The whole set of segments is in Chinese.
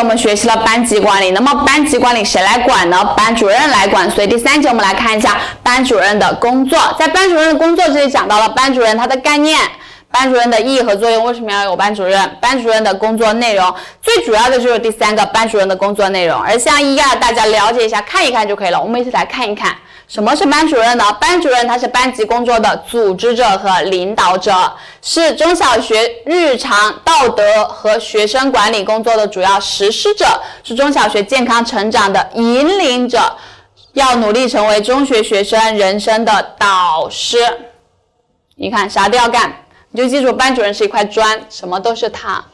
我们学习了班级管理，那么班级管理谁来管呢？班主任来管。所以第三节我们来看一下班主任的工作。在班主任的工作这里讲到了班主任他的概念。班主任的意义和作用，为什么要有班主任？班主任的工作内容，最主要的就是第三个班主任的工作内容。而像一二，大家了解一下，看一看就可以了。我们一起来看一看，什么是班主任呢？班主任他是班级工作的组织者和领导者，是中小学日常道德和学生管理工作的主要实施者，是中小学健康成长的引领者，要努力成为中学学生人生的导师。你看，啥都要干。你就记住，班主任是一块砖，什么都是他。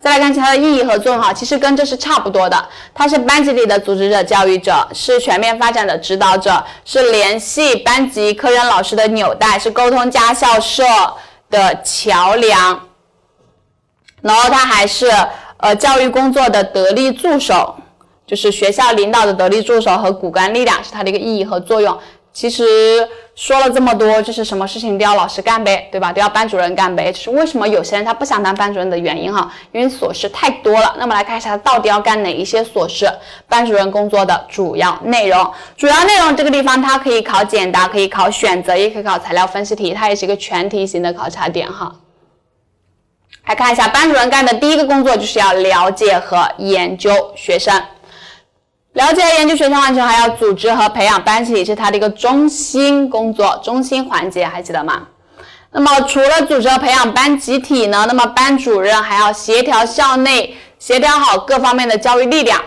再来看其他的意义和作用哈，其实跟这是差不多的。他是班级里的组织者、教育者，是全面发展的指导者，是联系班级、科任老师的纽带，是沟通家校社的桥梁。然后他还是呃教育工作的得力助手，就是学校领导的得力助手和骨干力量，是他的一个意义和作用。其实说了这么多，就是什么事情都要老师干呗，对吧？都要班主任干呗。就是为什么有些人他不想当班主任的原因哈，因为琐事太多了。那么来看一下他到底要干哪一些琐事，班主任工作的主要内容。主要内容这个地方它可以考简答，可以考选择，也可以考材料分析题，它也是一个全题型的考察点哈。来看一下班主任干的第一个工作就是要了解和研究学生。了解研究学生完成，还要组织和培养班级体，是他的一个中心工作、中心环节，还记得吗？那么除了组织和培养班集体呢，那么班主任还要协调校内，协调好各方面的教育力量，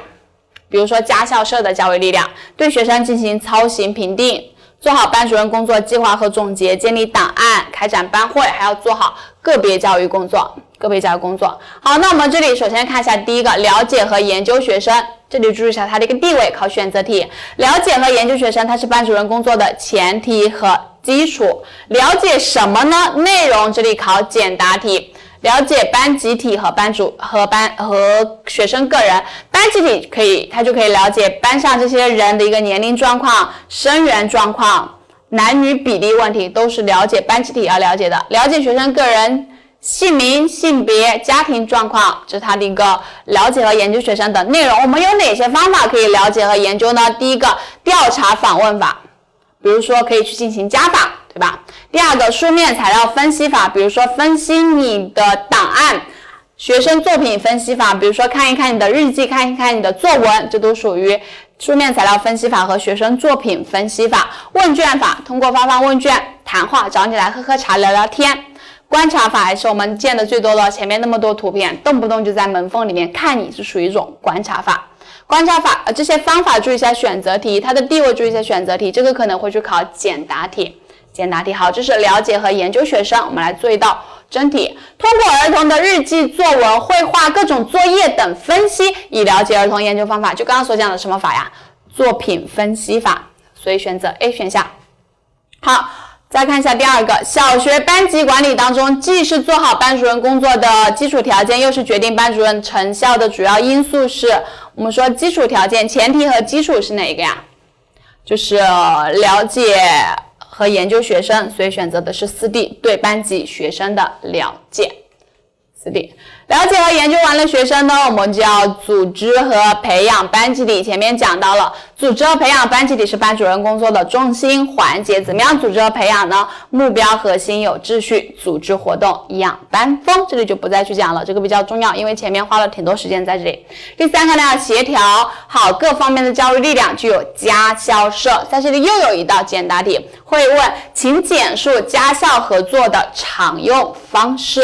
比如说家校社的教育力量，对学生进行操行评定，做好班主任工作计划和总结，建立档案，开展班会，还要做好个别教育工作。个别教育工作。好，那我们这里首先看一下第一个，了解和研究学生。这里注意一下它的一个地位，考选择题。了解和研究学生，它是班主任工作的前提和基础。了解什么呢？内容这里考简答题。了解班集体和班主和班和学生个人。班集体可以，他就可以了解班上这些人的一个年龄状况、生源状况、男女比例问题，都是了解班集体要了解的。了解学生个人。姓名、性别、家庭状况，这是他的一个了解和研究学生的内容。我们有哪些方法可以了解和研究呢？第一个，调查访问法，比如说可以去进行家访，对吧？第二个，书面材料分析法，比如说分析你的档案、学生作品分析法，比如说看一看你的日记，看一看你的作文，这都属于书面材料分析法和学生作品分析法。问卷法，通过发放问卷、谈话，找你来喝喝茶、聊聊天。观察法还是我们见的最多的，前面那么多图片，动不动就在门缝里面看你，是属于一种观察法。观察法，呃，这些方法注意一下选择题，它的地位注意一下选择题，这个可能会去考简答题。简答题好，这是了解和研究学生，我们来做一道真题。通过儿童的日记、作文、绘画、各种作业等分析，以了解儿童研究方法。就刚刚所讲的什么法呀？作品分析法。所以选择 A 选项。好。再看一下第二个，小学班级管理当中，既是做好班主任工作的基础条件，又是决定班主任成效的主要因素。是我们说基础条件、前提和基础是哪一个呀？就是了解和研究学生，所以选择的是四 D，对班级学生的了解，这里。了解和研究完了学生呢，我们就要组织和培养班集体。前面讲到了，组织和培养班集体是班主任工作的中心环节。怎么样组织和培养呢？目标核心有秩序，组织活动养班风。这里就不再去讲了，这个比较重要，因为前面花了挺多时间在这里。第三个呢，要协调好各方面的教育力量，具有家校社。在这里又有一道简答题，会问，请简述家校合作的常用方式。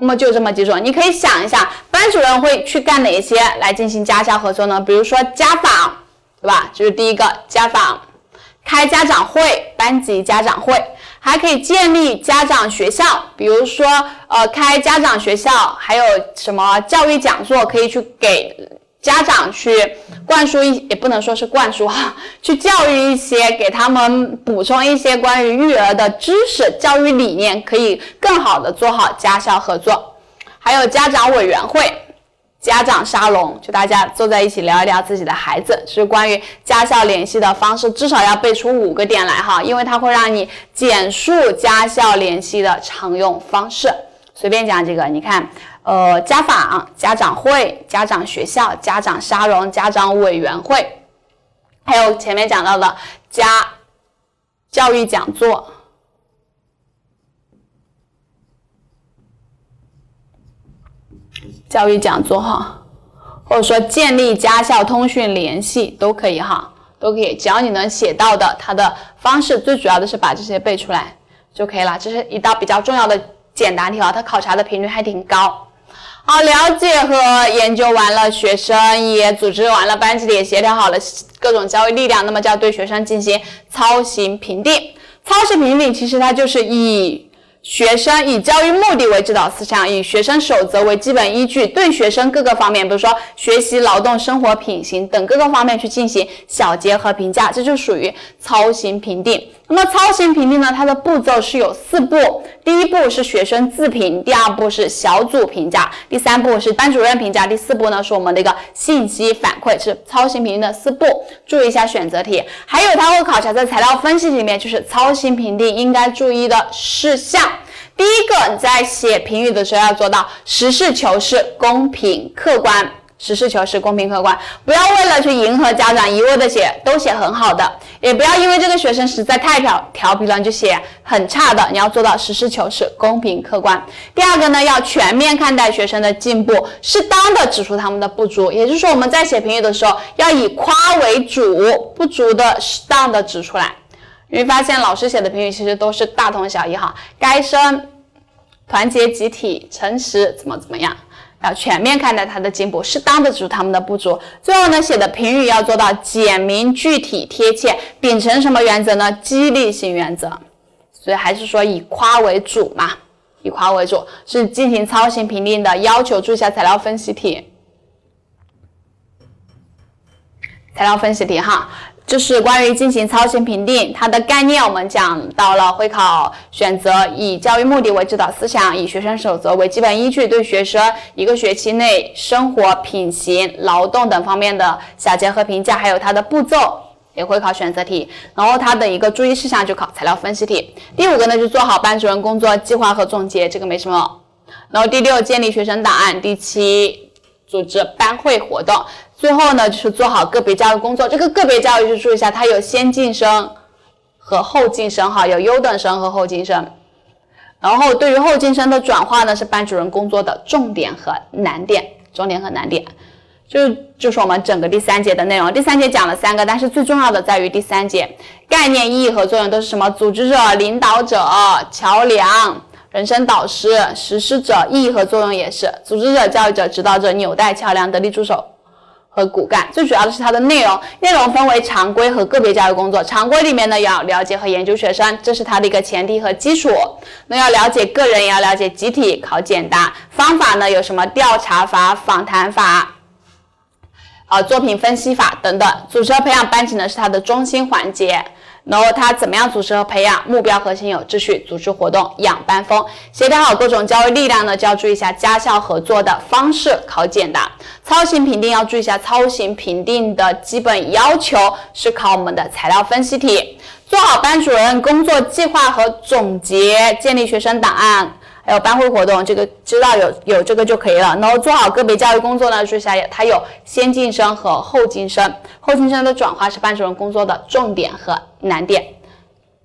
那么就这么几种，你可以想一下，班主任会去干哪些来进行家校合作呢？比如说家访，对吧？这是第一个家访，开家长会，班级家长会，还可以建立家长学校，比如说呃开家长学校，还有什么教育讲座，可以去给。家长去灌输一，也不能说是灌输哈，去教育一些，给他们补充一些关于育儿的知识、教育理念，可以更好的做好家校合作。还有家长委员会、家长沙龙，就大家坐在一起聊一聊自己的孩子，是关于家校联系的方式，至少要背出五个点来哈，因为它会让你简述家校联系的常用方式。随便讲几个，你看。呃，家访、家长会、家长学校、家长沙龙、家长委员会，还有前面讲到的家教育讲座、教育讲座哈，或者说建立家校通讯联系都可以哈，都可以，只要你能写到的，它的方式最主要的是把这些背出来就可以了。这是一道比较重要的简答题啊，它考察的频率还挺高。好，了解和研究完了，学生也组织完了，班级里也协调好了各种教育力量，那么就要对学生进行操行评定。操行评定其实它就是以。学生以教育目的为指导思想，以学生守则为基本依据，对学生各个方面，比如说学习、劳动、生活品行等各个方面去进行小结和评价，这就属于操行评定。那么操行评定呢，它的步骤是有四步，第一步是学生自评，第二步是小组评价，第三步是班主任评价，第四步呢是我们的一个信息反馈，是操行评定的四步。注意一下选择题，还有它会考察在材料分析里面，就是操行评定应该注意的事项。第一个，你在写评语的时候要做到实事求是、公平客观。实事求是、公平客观，不要为了去迎合家长一味的写，都写很好的，也不要因为这个学生实在太调调皮了，就写很差的。你要做到实事求是、公平客观。第二个呢，要全面看待学生的进步，适当的指出他们的不足。也就是说，我们在写评语的时候，要以夸为主，不足的适当的指出来。你会发现，老师写的评语其实都是大同小异哈，该生团结集体、诚实，怎么怎么样。要全面看待他的进步，适当的指出他们的不足。最后呢，写的评语要做到简明、具体、贴切，秉承什么原则呢？激励性原则。所以还是说以夸为主嘛，以夸为主是进行操行评定的要求。注意一下材料分析题，材料分析题哈。就是关于进行操行评定，它的概念我们讲到了，会考选择以教育目的为指导思想，以学生守则为基本依据，对学生一个学期内生活品行、劳动等方面的小结和评价，还有它的步骤也会考选择题。然后它的一个注意事项就考材料分析题。第五个呢，就做好班主任工作计划和总结，这个没什么。然后第六，建立学生档案。第七，组织班会活动。最后呢，就是做好个别教育工作。这个个别教育就注意一下，它有先进生和后进生哈，有优等生和后进生。然后对于后进生的转化呢，是班主任工作的重点和难点。重点和难点，就就是我们整个第三节的内容。第三节讲了三个，但是最重要的在于第三节概念、意义和作用都是什么？组织者、领导者、桥梁、人生导师、实施者。意义和作用也是组织者、教育者、指导者、纽带、桥梁、得力助手。和骨干，最主要的是它的内容。内容分为常规和个别教育工作。常规里面呢，要了解和研究学生，这是它的一个前提和基础。那要了解个人，也要了解集体，考简答。方法呢，有什么调查法、访谈法，啊，作品分析法等等。组织和培养班级呢，是它的中心环节。然后他怎么样组织和培养？目标核心有秩序，组织活动养班风，协调好各种教育力量呢，就要注意一下家校合作的方式考简答。操行评定要注意一下操行评定的基本要求是考我们的材料分析题。做好班主任工作计划和总结，建立学生档案。还有班会活动，这个知道有有这个就可以了。然后做好个别教育工作呢，注意一下，它有先进生和后进生，后进生的转化是班主任工作的重点和难点，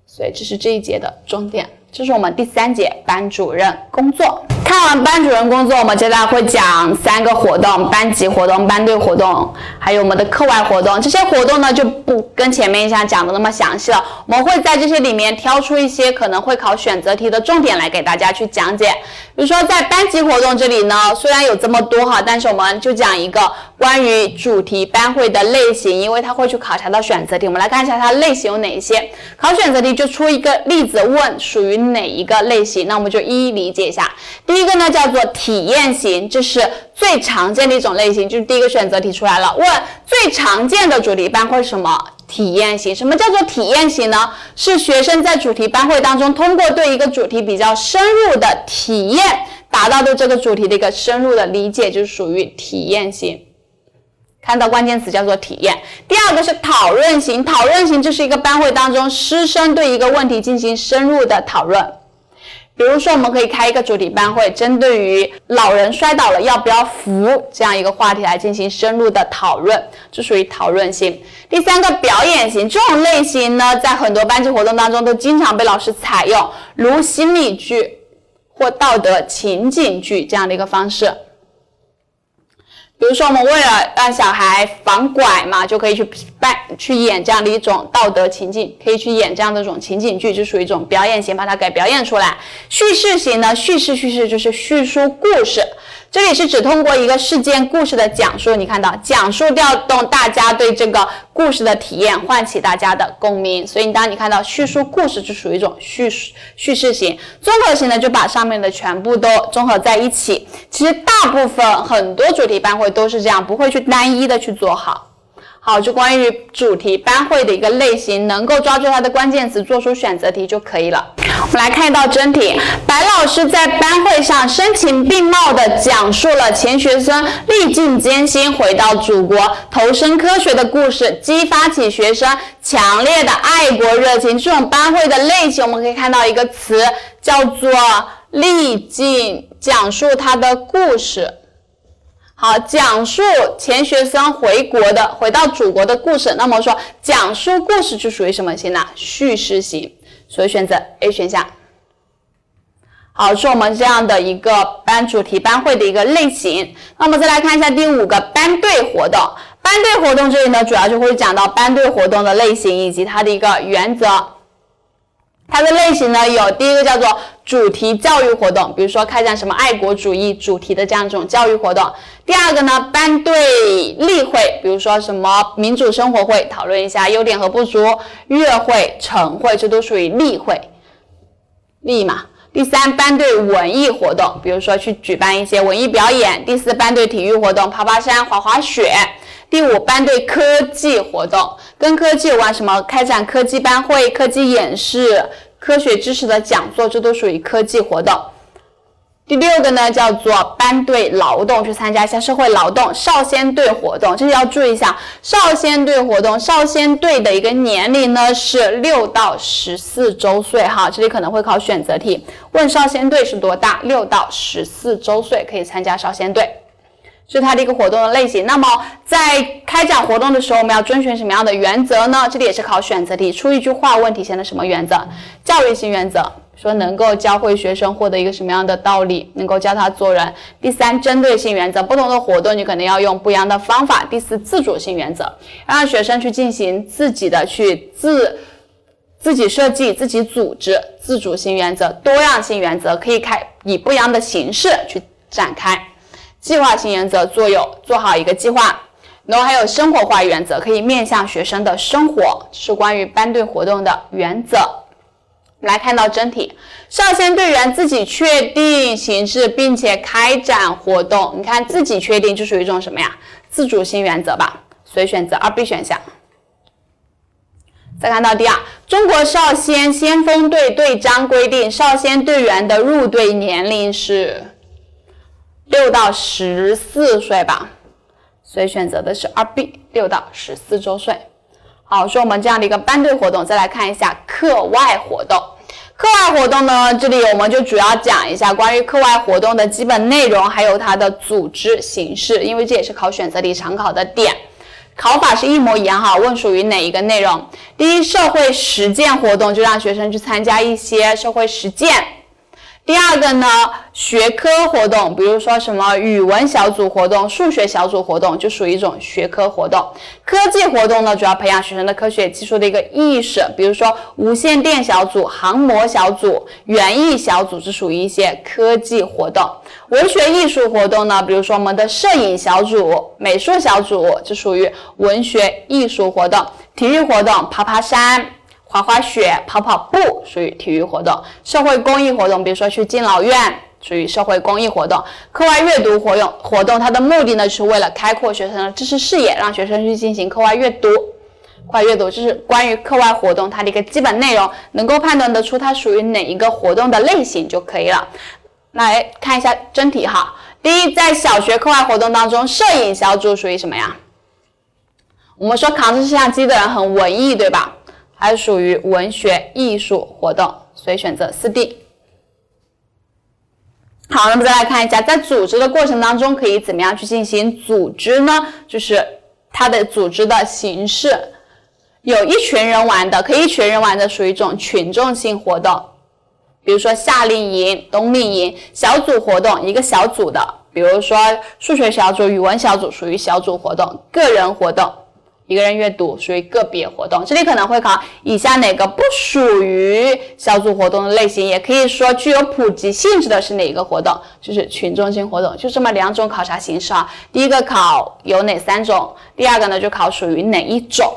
所以这是这一节的重点。这是我们第三节班主任工作。看完班主任工作，我们接下来会讲三个活动：班级活动、班队活动，还有我们的课外活动。这些活动呢，就不跟前面一下讲的那么详细了。我们会在这些里面挑出一些可能会考选择题的重点来给大家去讲解。比如说在班级活动这里呢，虽然有这么多哈，但是我们就讲一个关于主题班会的类型，因为它会去考察到选择题。我们来看一下它类型有哪一些。考选择题就出一个例子，问属于哪一个类型，那我们就一一理解一下。第一一个呢叫做体验型，这是最常见的一种类型，就是第一个选择题出来了，问最常见的主题班会是什么？体验型。什么叫做体验型呢？是学生在主题班会当中，通过对一个主题比较深入的体验，达到对这个主题的一个深入的理解，就是属于体验型。看到关键词叫做体验。第二个是讨论型，讨论型就是一个班会当中，师生对一个问题进行深入的讨论。比如说，我们可以开一个主题班会，针对于老人摔倒了要不要扶这样一个话题来进行深入的讨论，这属于讨论型。第三个表演型这种类型呢，在很多班级活动当中都经常被老师采用，如心理剧或道德情景剧这样的一个方式。比如说，我们为了让小孩防拐嘛，就可以去扮去演这样的一种道德情境，可以去演这样的一种情景剧，就属于一种表演型，把它给表演出来。叙事型呢，叙事叙事就是叙述故事。这里是指通过一个事件故事的讲述，你看到讲述调动大家对这个故事的体验，唤起大家的共鸣。所以当你看到叙述故事，就属于一种叙叙事型。综合型呢，就把上面的全部都综合在一起。其实大部分很多主题班会都是这样，不会去单一的去做好。好，就关于主题班会的一个类型，能够抓住它的关键词，做出选择题就可以了。我们来看一道真题：白老师在班会上声情并茂地讲述了钱学森历尽艰辛回到祖国、投身科学的故事，激发起学生强烈的爱国热情。这种班会的类型，我们可以看到一个词叫做“历尽”，讲述他的故事。好，讲述钱学森回国的、回到祖国的故事。那么说，讲述故事就属于什么型呢？叙事型，所以选择 A 选项。好，是我们这样的一个班主题班会的一个类型。那么再来看一下第五个班队活动。班队活动这里呢，主要就会讲到班队活动的类型以及它的一个原则。它的类型呢，有第一个叫做主题教育活动，比如说开展什么爱国主义主题的这样一种教育活动。第二个呢，班队例会，比如说什么民主生活会，讨论一下优点和不足；月会、晨会，这都属于例会，例嘛。第三，班队文艺活动，比如说去举办一些文艺表演。第四，班队体育活动，爬爬山、滑滑雪。第五，班队科技活动，跟科技有关，什么开展科技班会、科技演示、科学知识的讲座，这都属于科技活动。第六个呢，叫做班队劳动，去参加一下社会劳动。少先队活动，这里要注意一下，少先队活动，少先队的一个年龄呢是六到十四周岁，哈，这里可能会考选择题，问少先队是多大？六到十四周岁可以参加少先队。是它的一个活动的类型。那么在开展活动的时候，我们要遵循什么样的原则呢？这里也是考选择题，出一句话问体现的什么原则？教育性原则，说能够教会学生获得一个什么样的道理，能够教他做人。第三，针对性原则，不同的活动你可能要用不一样的方法。第四，自主性原则，让学生去进行自己的去自自己设计、自己组织。自主性原则，多样性原则，可以开以不一样的形式去展开。计划性原则做有做好一个计划，然后还有生活化原则，可以面向学生的生活，是关于班队活动的原则。来看到真题，少先队员自己确定形式并且开展活动，你看自己确定就属于一种什么呀？自主性原则吧，所以选择二 B 选项。再看到第二，中国少先先锋队队章规定，少先队员的入队年龄是。六到十四岁吧，所以选择的是二 B，六到十四周岁。好，说我们这样的一个班队活动，再来看一下课外活动。课外活动呢，这里我们就主要讲一下关于课外活动的基本内容，还有它的组织形式，因为这也是考选择题常考的点。考法是一模一样哈，问属于哪一个内容？第一，社会实践活动，就让学生去参加一些社会实践。第二个呢，学科活动，比如说什么语文小组活动、数学小组活动，就属于一种学科活动。科技活动呢，主要培养学生的科学技术的一个意识，比如说无线电小组、航模小组、园艺小组，是属于一些科技活动。文学艺术活动呢，比如说我们的摄影小组、美术小组，就属于文学艺术活动。体育活动，爬爬山。滑滑雪、跑跑步属于体育活动；社会公益活动，比如说去敬老院，属于社会公益活动；课外阅读活用，活动它的目的呢，是为了开阔学生的知识视野，让学生去进行课外阅读。课外阅读就是关于课外活动它的一个基本内容，能够判断得出它属于哪一个活动的类型就可以了。来看一下真题哈，第一，在小学课外活动当中，摄影小组属于什么呀？我们说扛着摄像机的人很文艺，对吧？还属于文学艺术活动，所以选择四 D。好，那么再来看一下，在组织的过程当中，可以怎么样去进行组织呢？就是它的组织的形式，有一群人玩的，可以一群人玩的，属于一种群众性活动，比如说夏令营、冬令营，小组活动，一个小组的，比如说数学小组、语文小组，属于小组活动，个人活动。一个人阅读属于个别活动，这里可能会考以下哪个不属于小组活动的类型，也可以说具有普及性质的是哪一个活动，就是群众性活动，就这么两种考察形式啊。第一个考有哪三种，第二个呢就考属于哪一种。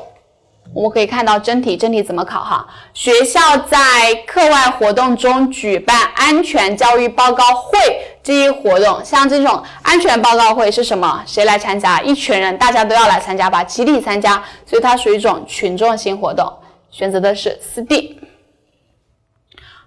我们可以看到真题，真题怎么考哈？学校在课外活动中举办安全教育报告会这一活动，像这种安全报告会是什么？谁来参加？一群人，大家都要来参加吧，集体参加，所以它属于一种群众性活动，选择的是四 D。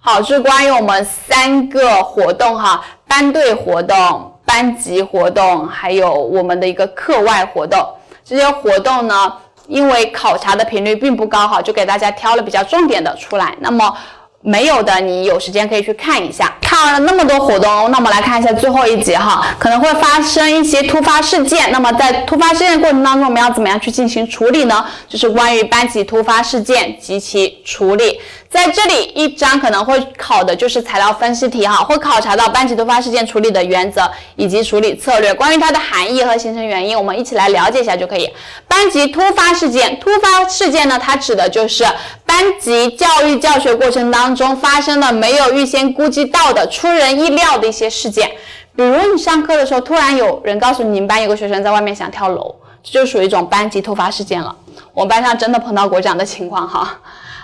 好，这是关于我们三个活动哈，班队活动、班级活动，还有我们的一个课外活动，这些活动呢。因为考察的频率并不高哈，就给大家挑了比较重点的出来。那么没有的，你有时间可以去看一下。看完了那么多活动，那我们来看一下最后一节哈，可能会发生一些突发事件。那么在突发事件过程当中，我们要怎么样去进行处理呢？就是关于班级突发事件及其处理。在这里一章可能会考的就是材料分析题哈，会考察到班级突发事件处理的原则以及处理策略。关于它的含义和形成原因，我们一起来了解一下就可以。班级突发事件，突发事件呢，它指的就是班级教育教学过程当中发生的没有预先估计到的、出人意料的一些事件。比如你上课的时候，突然有人告诉你，你们班有个学生在外面想跳楼，这就属于一种班级突发事件了。我们班上真的碰到过这样的情况哈。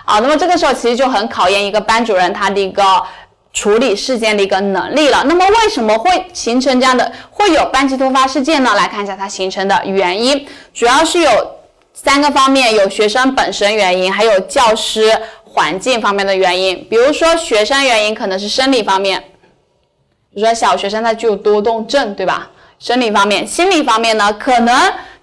好，那么这个时候其实就很考验一个班主任他的一个处理事件的一个能力了。那么为什么会形成这样的会有班级突发事件呢？来看一下它形成的原因，主要是有三个方面：有学生本身原因，还有教师环境方面的原因。比如说学生原因可能是生理方面，比如说小学生他具有多动症，对吧？生理方面，心理方面呢，可能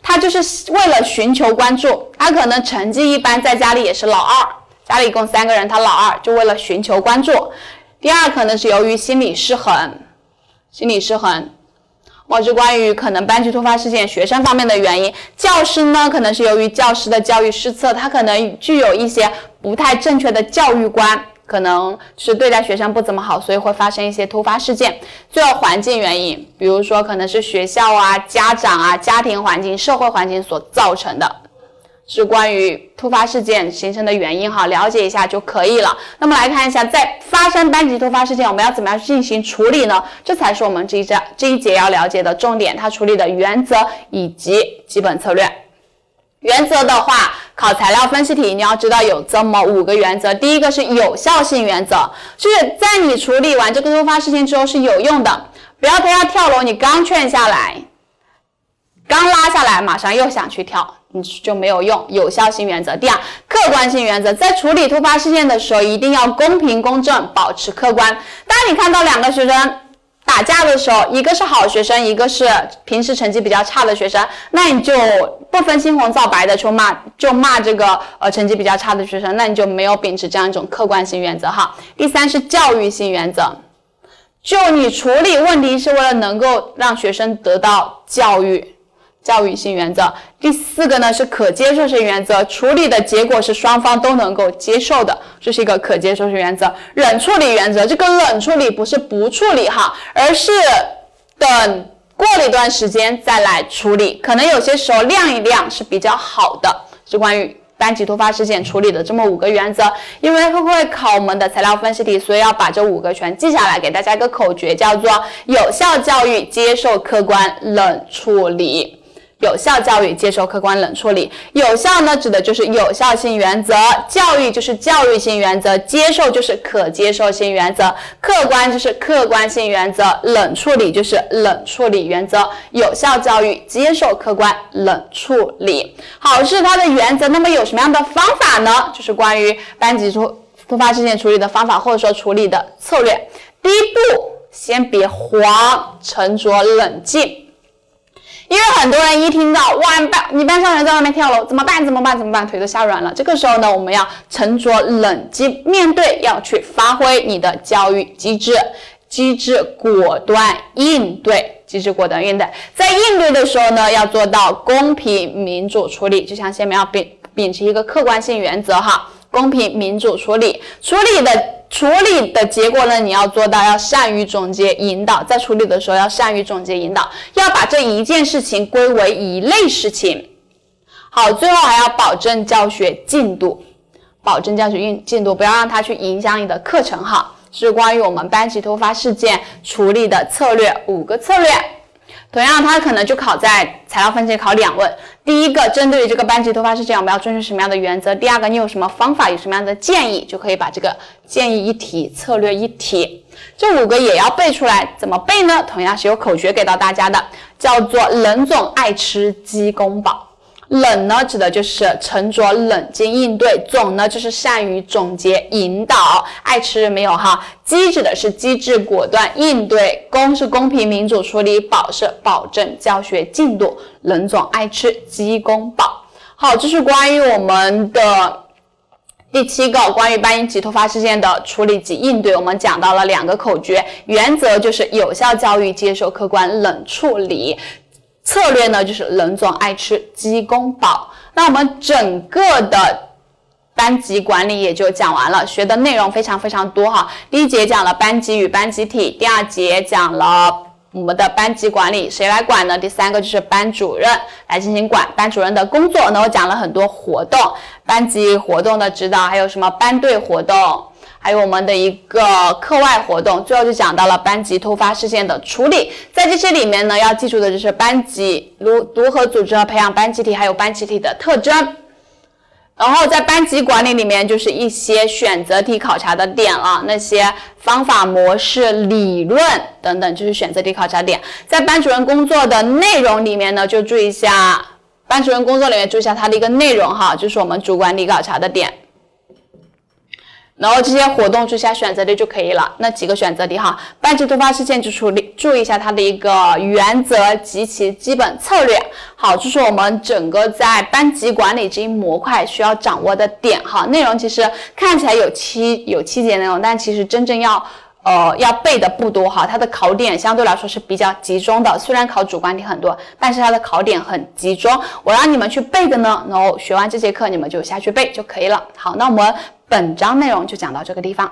他就是为了寻求关注，他可能成绩一般，在家里也是老二。家里一共三个人，他老二就为了寻求关注。第二可能是由于心理失衡，心理失衡，或是关于可能班级突发事件、学生方面的原因。教师呢，可能是由于教师的教育失策，他可能具有一些不太正确的教育观，可能是对待学生不怎么好，所以会发生一些突发事件。最后环境原因，比如说可能是学校啊、家长啊、家庭环境、社会环境所造成的。是关于突发事件形成的原因哈，了解一下就可以了。那么来看一下，在发生班级突发事件，我们要怎么样进行处理呢？这才是我们这一章这一节要了解的重点，它处理的原则以及基本策略。原则的话，考材料分析题，你要知道有这么五个原则。第一个是有效性原则，就是在你处理完这个突发事件之后是有用的，不要他要跳楼，你刚劝下来，刚拉下来，马上又想去跳。你就没有用有效性原则。第二，客观性原则，在处理突发事件的时候，一定要公平公正，保持客观。当你看到两个学生打架的时候，一个是好学生，一个是平时成绩比较差的学生，那你就不分青红皂白的就骂，就骂这个呃成绩比较差的学生，那你就没有秉持这样一种客观性原则哈。第三是教育性原则，就你处理问题是为了能够让学生得到教育。教育性原则，第四个呢是可接受性原则，处理的结果是双方都能够接受的，这是一个可接受性原则。冷处理原则，这个冷处理不是不处理哈，而是等过了一段时间再来处理，可能有些时候晾一晾是比较好的。是关于班级突发事件处理的这么五个原则，因为会会考我们的材料分析题，所以要把这五个全记下来，给大家一个口诀，叫做有效教育，接受客观冷处理。有效教育接受客观冷处理，有效呢指的就是有效性原则，教育就是教育性原则，接受就是可接受性原则，客观就是客观性原则，冷处理就是冷处理原则。有效教育接受客观冷处理，好是它的原则。那么有什么样的方法呢？就是关于班级突突发事件处理的方法，或者说处理的策略。第一步，先别慌，沉着冷静。因为很多人一听到哇班你班上人在外面跳楼怎么办？怎么办？怎么办腿都吓软了，这个时候呢我们要沉着冷静面对，要去发挥你的教育机制，机制果断应对，机制果断应对，在应对的时候呢，要做到公平民主处理，就像下面要秉秉持一个客观性原则哈，公平民主处理，处理的处理的结果呢，你要做到要善于总结引导，在处理的时候要善于总结引导，要把这一件事情归为一类事情。好，最后还要保证教学进度。保证教学进进度，不要让它去影响你的课程哈。是关于我们班级突发事件处理的策略五个策略。同样，它可能就考在材料分析考两问。第一个，针对于这个班级突发事件，我们要遵循什么样的原则？第二个，你有什么方法，有什么样的建议，就可以把这个建议一提，策略一提，这五个也要背出来。怎么背呢？同样是有口诀给到大家的，叫做冷总爱吃鸡公煲。冷呢，指的就是沉着冷静应对；总呢，就是善于总结引导。爱吃没有哈？机指的是机智果断应对；公是公平民主处理；保是保证教学进度。冷总爱吃鸡公煲。好，这是关于我们的第七个关于班级突发事件的处理及应对。我们讲到了两个口诀，原则就是有效教育，接受客观冷处理。策略呢，就是冷总爱吃鸡公煲。那我们整个的班级管理也就讲完了，学的内容非常非常多哈。第一节讲了班级与班集体，第二节讲了我们的班级管理，谁来管呢？第三个就是班主任来进行管班主任的工作。那我讲了很多活动，班级活动的指导，还有什么班队活动。还有我们的一个课外活动，最后就讲到了班级突发事件的处理。在这些里面呢，要记住的就是班级如如何组织和培养班集体，还有班集体的特征。然后在班级管理里面，就是一些选择题考察的点了，那些方法、模式、理论等等，就是选择题考察点。在班主任工作的内容里面呢，就注意一下班主任工作里面注意一下它的一个内容哈，就是我们主管理考察的点。然后这些活动之下选择题就可以了。那几个选择题哈，班级突发事件就处理，注意一下它的一个原则及其基本策略。好，这是我们整个在班级管理这一模块需要掌握的点哈。内容其实看起来有七有七节内容，但其实真正要呃要背的不多哈。它的考点相对来说是比较集中的，虽然考主观题很多，但是它的考点很集中。我让你们去背的呢，然后学完这节课你们就下去背就可以了。好，那我们。本章内容就讲到这个地方。